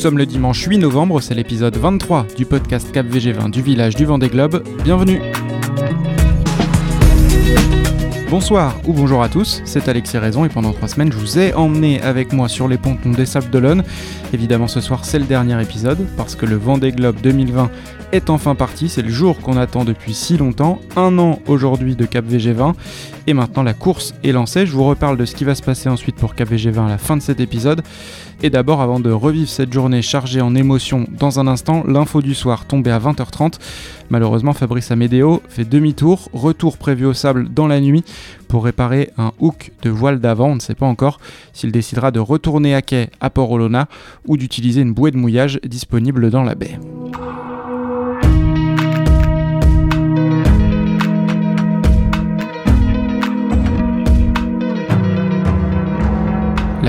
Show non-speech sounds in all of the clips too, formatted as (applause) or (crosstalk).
sommes le dimanche 8 novembre, c'est l'épisode 23 du podcast Cap VG20 du village du Vendée Globe. Bienvenue Bonsoir ou bonjour à tous, c'est Alexis Raison et pendant trois semaines je vous ai emmené avec moi sur les pontons des Sables d'Olonne. Évidemment ce soir c'est le dernier épisode parce que le Vendée Globe 2020 est enfin parti, c'est le jour qu'on attend depuis si longtemps, un an aujourd'hui de Cap VG20 et maintenant la course est lancée, je vous reparle de ce qui va se passer ensuite pour Cap VG20 à la fin de cet épisode. Et d'abord avant de revivre cette journée chargée en émotions dans un instant, l'info du soir tombée à 20h30. Malheureusement Fabrice Amédéo fait demi-tour, retour prévu au sable dans la nuit pour réparer un hook de voile d'avant, on ne sait pas encore s'il décidera de retourner à quai à Port-Olona ou d'utiliser une bouée de mouillage disponible dans la baie.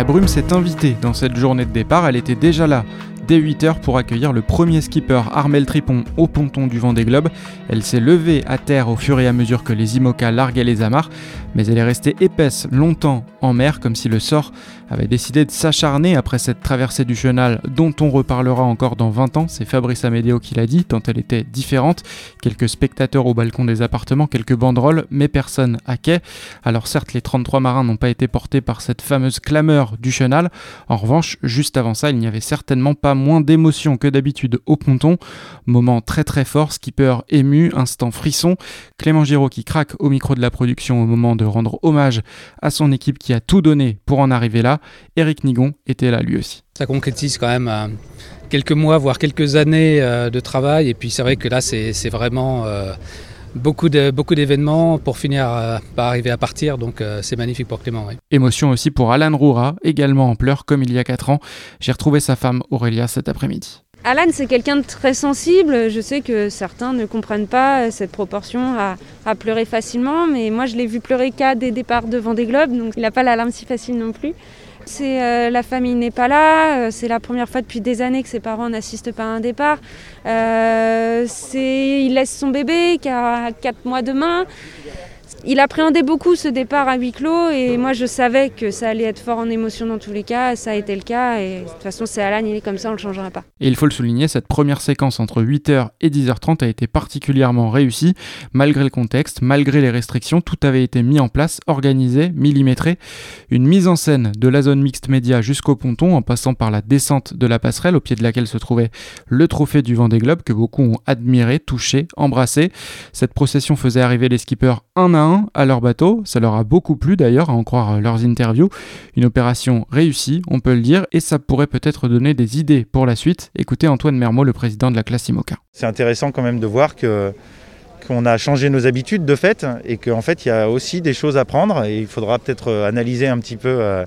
La brume s'est invitée. Dans cette journée de départ, elle était déjà là dès 8h pour accueillir le premier skipper Armel Tripon au ponton du Vendée Globe. Elle s'est levée à terre au fur et à mesure que les IMOCA larguaient les amarres, mais elle est restée épaisse longtemps en mer comme si le sort avait décidé de s'acharner après cette traversée du chenal dont on reparlera encore dans 20 ans. C'est Fabrice Amédéo qui l'a dit, tant elle était différente. Quelques spectateurs au balcon des appartements, quelques banderoles, mais personne à quai. Alors certes, les 33 marins n'ont pas été portés par cette fameuse clameur du chenal. En revanche, juste avant ça, il n'y avait certainement pas moins d'émotion que d'habitude au ponton. Moment très très fort, skipper ému, instant frisson. Clément Giraud qui craque au micro de la production au moment de rendre hommage à son équipe qui a tout donné pour en arriver là. Eric Nigon était là lui aussi. Ça concrétise quand même euh, quelques mois, voire quelques années euh, de travail. Et puis c'est vrai que là, c'est vraiment euh, beaucoup d'événements pour finir par arriver à partir. Donc c'est magnifique pour Clément. Émotion aussi pour Alan Roura, également en pleurs comme il y a 4 ans. J'ai retrouvé sa femme Aurélia cet après-midi. Alan, c'est quelqu'un de très sensible. Je sais que certains ne comprennent pas cette proportion à, pleurer facilement, mais moi je l'ai vu pleurer qu'à des départs de Vendée Globe, donc il n'a pas la larme si facile non plus. C'est euh, la famille n'est pas là, euh, c'est la première fois depuis des années que ses parents n'assistent pas à un départ. Euh, il laisse son bébé qui a 4 mois demain. Il appréhendait beaucoup ce départ à huis clos et moi je savais que ça allait être fort en émotion dans tous les cas, ça a été le cas et de toute façon c'est Alan, il est comme ça, on ne le changera pas. Et il faut le souligner, cette première séquence entre 8h et 10h30 a été particulièrement réussie, malgré le contexte, malgré les restrictions, tout avait été mis en place, organisé, millimétré. Une mise en scène de la zone mixte média jusqu'au ponton en passant par la descente de la passerelle au pied de laquelle se trouvait le trophée du Vendée Globe que beaucoup ont admiré, touché, embrassé. Cette procession faisait arriver les skippers un à à leur bateau. Ça leur a beaucoup plu d'ailleurs, à en croire leurs interviews. Une opération réussie, on peut le dire, et ça pourrait peut-être donner des idées pour la suite. Écoutez Antoine Mermot, le président de la classe IMOCA. C'est intéressant quand même de voir que qu'on a changé nos habitudes de fait et qu'en fait il y a aussi des choses à prendre et il faudra peut-être euh, analyser un petit peu euh,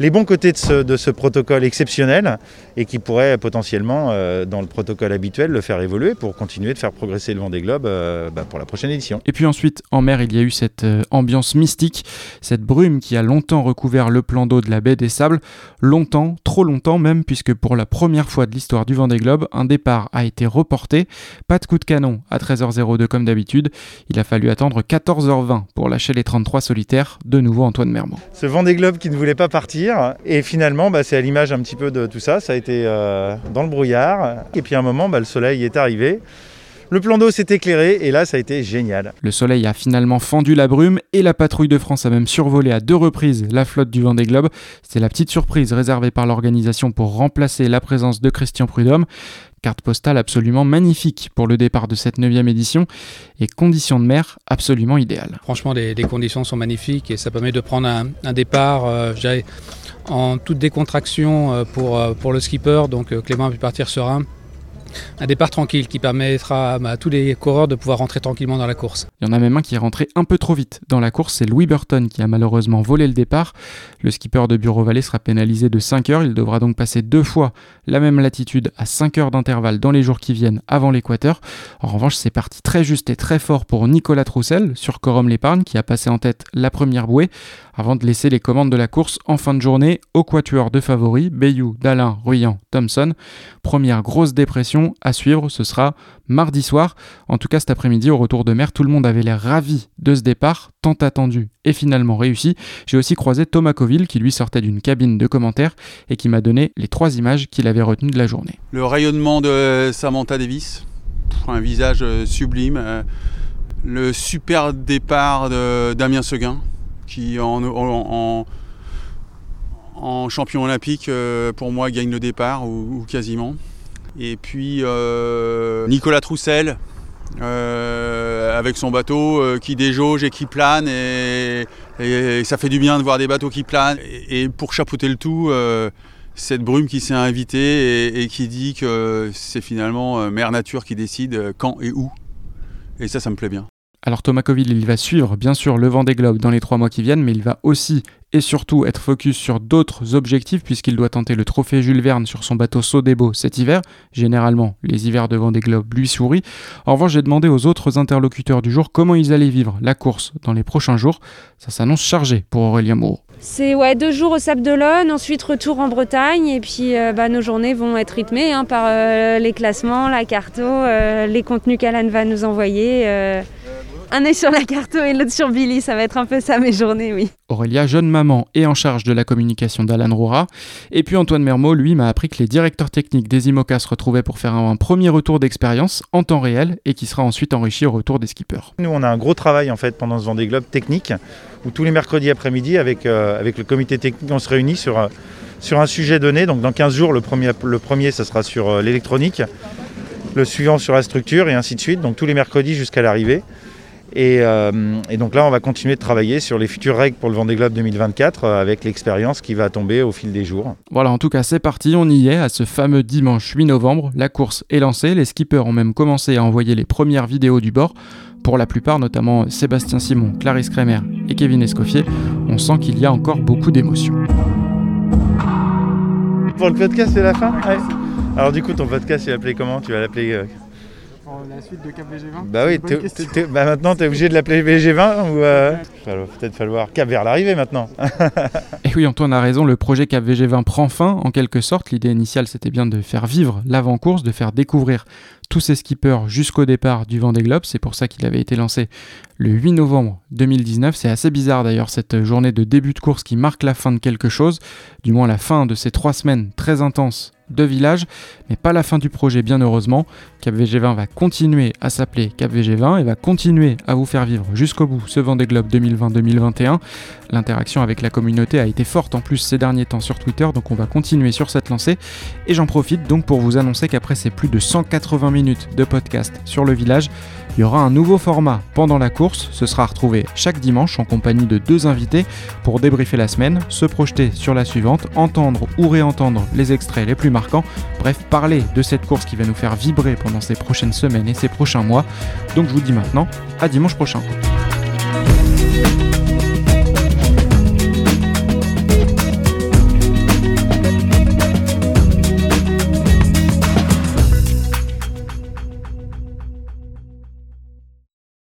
les bons côtés de ce, protocole exceptionnel et qui pourrait potentiellement, euh, dans le protocole habituel, le faire évoluer pour continuer de faire progresser le vent des globes euh, bah, pour la prochaine édition. Et puis ensuite, en mer, il y a eu cette euh, ambiance mystique, cette brume qui a longtemps recouvert le plan d'eau de la baie des Sables, longtemps, trop longtemps même, puisque pour la première fois de l'histoire du vent des globes, un départ a été reporté. Pas de coup de canon à 13h02 comme d'habitude. Il a fallu attendre 14h20 pour lâcher les 33 solitaires. De nouveau Antoine Mermont. Ce vent des globes qui ne voulait pas partir et finalement, bah, c'est à l'image un petit peu de tout ça. Ça a été euh, dans le brouillard. Et puis à un moment, bah, le soleil est arrivé. Le plan d'eau s'est éclairé et là ça a été génial. Le soleil a finalement fendu la brume et la patrouille de France a même survolé à deux reprises la flotte du Vendée Globe. C'est la petite surprise réservée par l'organisation pour remplacer la présence de Christian Prudhomme. Carte postale absolument magnifique pour le départ de cette 9 édition et conditions de mer absolument idéales. Franchement, les, conditions sont magnifiques et ça permet de prendre un, départ euh, en toute décontraction euh, pour, euh, pour le skipper. Donc Clément a pu partir serein un départ tranquille qui permettra à tous les coureurs de pouvoir rentrer tranquillement dans la course. Il y en a même un qui est rentré un peu trop vite dans la course, c'est Louis Burton qui a malheureusement volé le départ. Le skipper de Bureau Vallée sera pénalisé de 5 heures, il devra donc passer deux fois la même latitude à 5 heures d'intervalle dans les jours qui viennent avant l'équateur. En revanche, c'est parti très juste et très fort pour Nicolas Troussel sur Corum l'épargne qui a passé en tête la première bouée avant de laisser les commandes de la course en fin de journée au quatuor de favoris Bayou, Dalin, Ruyant, Thompson. Première grosse dépression à suivre, ce sera mardi soir. En tout cas, cet après-midi, au retour de mer, tout le monde avait l'air ravi de ce départ, tant attendu et finalement réussi. J'ai aussi croisé Thomas Coville qui lui sortait d'une cabine de commentaires et qui m'a donné les trois images qu'il avait retenues de la journée. Le rayonnement de Samantha Davis, un visage euh, sublime. Euh, le super départ de Damien Seguin, qui en, en, champion olympique, euh, pour moi, gagne le départ, ou, quasiment. Et puis Nicolas Troussel, avec son bateau qui déjauge et qui plane, et, ça fait du bien de voir des bateaux qui planent. Et, pour chapeauter le tout, cette brume qui s'est invitée et, qui dit que c'est finalement euh, Mère Nature qui décide euh, quand et où. Et ça, ça me plaît bien. Alors Thomas Coville, il va suivre bien sûr le vent des globes dans les trois mois qui viennent, mais il va aussi et surtout être focus sur d'autres objectifs puisqu'il doit tenter le trophée Jules Verne sur son bateau Sodebo cet hiver. Généralement, les hivers de Vendée Globe lui sourient. En revanche, j'ai demandé aux autres interlocuteurs du jour comment ils allaient vivre la course dans les prochains jours. Ça s'annonce chargé pour Aurélien Moreau. C'est ouais, deux jours au Sable d'Olonne, ensuite retour en Bretagne, et puis euh, bah, nos journées vont être rythmées hein, par euh, les classements, la carto, euh, les contenus qu'Alan va nous envoyer. Un œil sur la carto et l'autre sur Billy, ça va être un peu ça mes journées, oui. Aurélia, jeune maman et en charge de la communication d'Alan Roura. Et puis Antoine Mermot, lui, m'a appris que les directeurs techniques des IMOCA se retrouvaient pour faire un, premier retour d'expérience en temps réel et qui sera ensuite enrichi au retour des skippers. Nous, on a un gros travail en fait pendant ce Vendée Globe technique où tous les mercredis après-midi, avec, euh, avec le comité technique, on se réunit sur, euh, sur un sujet donné. Donc dans 15 jours, le premier, le premier ça sera sur euh, l'électronique, le suivant sur la structure et ainsi de suite. Donc tous les mercredis jusqu'à l'arrivée. Et, donc là, on va continuer de travailler sur les futures règles pour le Vendée Globe 2024 avec l'expérience qui va tomber au fil des jours. Voilà, en tout cas, c'est parti, on y est à ce fameux dimanche 8 novembre. La course est lancée, les skippers ont même commencé à envoyer les premières vidéos du bord. Pour la plupart, notamment Sébastien Simon, Clarisse Kremer et Kevin Escoffier, on sent qu'il y a encore beaucoup d'émotions. Pour le podcast, c'est la fin Alors du coup, ton podcast, tu vas l'appeler comment? Tu vas l'appeler... Euh, la suite de Cap VG20 Bah oui, bah maintenant tu es obligé de l'appeler VG20 ou euh, peut-être falloir Cap vers l'arrivée maintenant. (laughs) et oui, Antoine a raison, le projet Cap VG20 prend fin en quelque sorte. L'idée initiale c'était bien de faire vivre l'avant-course, de faire découvrir tous ces skippers jusqu'au départ du Vendée Globe. C'est pour ça qu'il avait été lancé le 8 novembre 2019. C'est assez bizarre d'ailleurs cette journée de début de course qui marque la fin de quelque chose, du moins la fin de ces trois semaines très intenses de village, mais pas la fin du projet bien heureusement. Cap VG20 va continuer à s'appeler Cap VG20 et va continuer à vous faire vivre jusqu'au bout ce Vendée Globe 2020-2021. L'interaction avec la communauté a été forte en plus ces derniers temps sur Twitter, donc on va continuer sur cette lancée. Et j'en profite donc pour vous annoncer qu'après ces plus de 180 minutes de podcast sur le village, il y aura un nouveau format pendant la course. Ce sera retrouvé chaque dimanche en compagnie de deux invités pour débriefer la semaine, se projeter sur la suivante, entendre ou réentendre les extraits les plus marquants. Bref, parler de cette course qui va nous faire vibrer pendant ces prochaines semaines et ces prochains mois. Donc je vous dis maintenant à dimanche prochain.